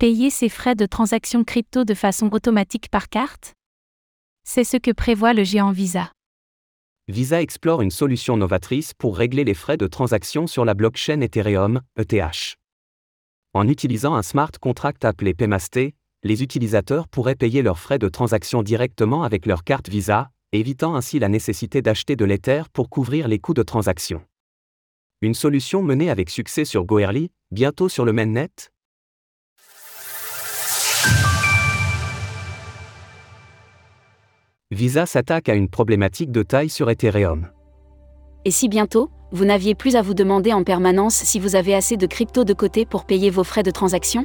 Payer ses frais de transaction crypto de façon automatique par carte? C'est ce que prévoit le géant Visa. Visa explore une solution novatrice pour régler les frais de transaction sur la blockchain Ethereum, ETH. En utilisant un smart contract appelé Paymasté, les utilisateurs pourraient payer leurs frais de transaction directement avec leur carte Visa, évitant ainsi la nécessité d'acheter de l'Ether pour couvrir les coûts de transaction. Une solution menée avec succès sur Goerli, bientôt sur le mainnet Visa s'attaque à une problématique de taille sur Ethereum. Et si bientôt, vous n'aviez plus à vous demander en permanence si vous avez assez de crypto de côté pour payer vos frais de transaction?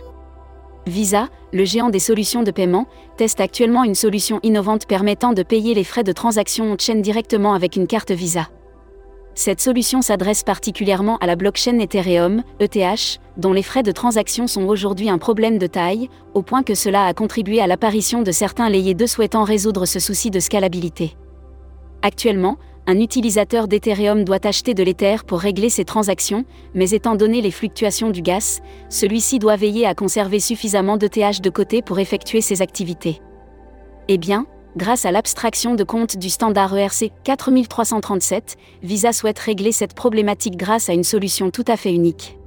Visa, le géant des solutions de paiement, teste actuellement une solution innovante permettant de payer les frais de transaction on-chain directement avec une carte Visa. Cette solution s'adresse particulièrement à la blockchain Ethereum, ETH, dont les frais de transaction sont aujourd'hui un problème de taille, au point que cela a contribué à l'apparition de certains layers 2 souhaitant résoudre ce souci de scalabilité. Actuellement, un utilisateur d'Ethereum doit acheter de l'Ether pour régler ses transactions, mais étant donné les fluctuations du gaz, celui-ci doit veiller à conserver suffisamment d'ETH de côté pour effectuer ses activités. Eh bien, grâce à l'abstraction de compte du standard ERC 4337, Visa souhaite régler cette problématique grâce à une solution tout à fait unique.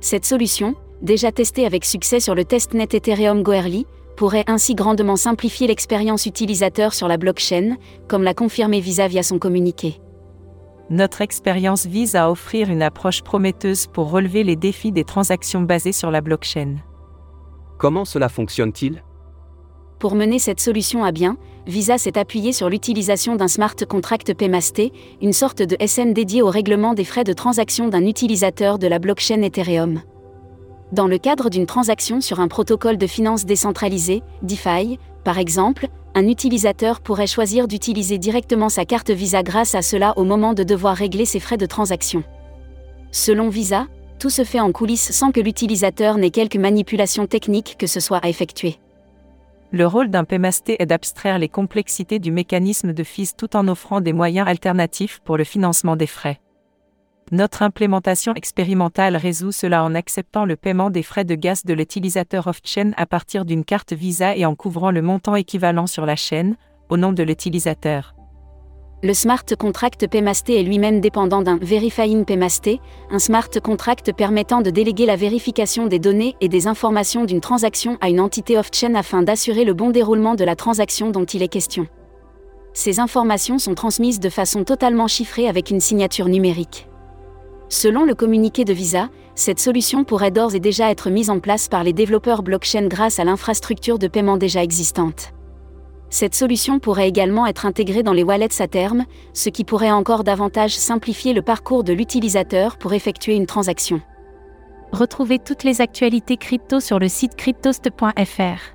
Cette solution, déjà testée avec succès sur le testnet Ethereum Goerli, pourrait ainsi grandement simplifier l'expérience utilisateur sur la blockchain, comme l'a confirmé Visa via son communiqué. Notre expérience vise à offrir une approche prometteuse pour relever les défis des transactions basées sur la blockchain. Comment cela fonctionne-t-il? Pour mener cette solution à bien, Visa s'est appuyé sur l'utilisation d'un smart contract Paymasté, une sorte de SN dédié au règlement des frais de transaction d'un utilisateur de la blockchain Ethereum. Dans le cadre d'une transaction sur un protocole de finance décentralisé, DeFi, par exemple, un utilisateur pourrait choisir d'utiliser directement sa carte Visa grâce à cela au moment de devoir régler ses frais de transaction. Selon Visa, tout se fait en coulisses sans que l'utilisateur n'ait quelque manipulation technique que ce soit à effectuer. Le rôle d'un paymasté est d'abstraire les complexités du mécanisme de fees tout en offrant des moyens alternatifs pour le financement des frais. Notre implémentation expérimentale résout cela en acceptant le paiement des frais de gaz de l'utilisateur off-chain à partir d'une carte Visa et en couvrant le montant équivalent sur la chaîne, au nom de l'utilisateur. Le smart contract Paymasté est lui-même dépendant d'un Verifying Paymasté, un smart contract permettant de déléguer la vérification des données et des informations d'une transaction à une entité off-chain afin d'assurer le bon déroulement de la transaction dont il est question. Ces informations sont transmises de façon totalement chiffrée avec une signature numérique. Selon le communiqué de Visa, cette solution pourrait d'ores et déjà être mise en place par les développeurs blockchain grâce à l'infrastructure de paiement déjà existante. Cette solution pourrait également être intégrée dans les wallets à terme, ce qui pourrait encore davantage simplifier le parcours de l'utilisateur pour effectuer une transaction. Retrouvez toutes les actualités crypto sur le site cryptost.fr.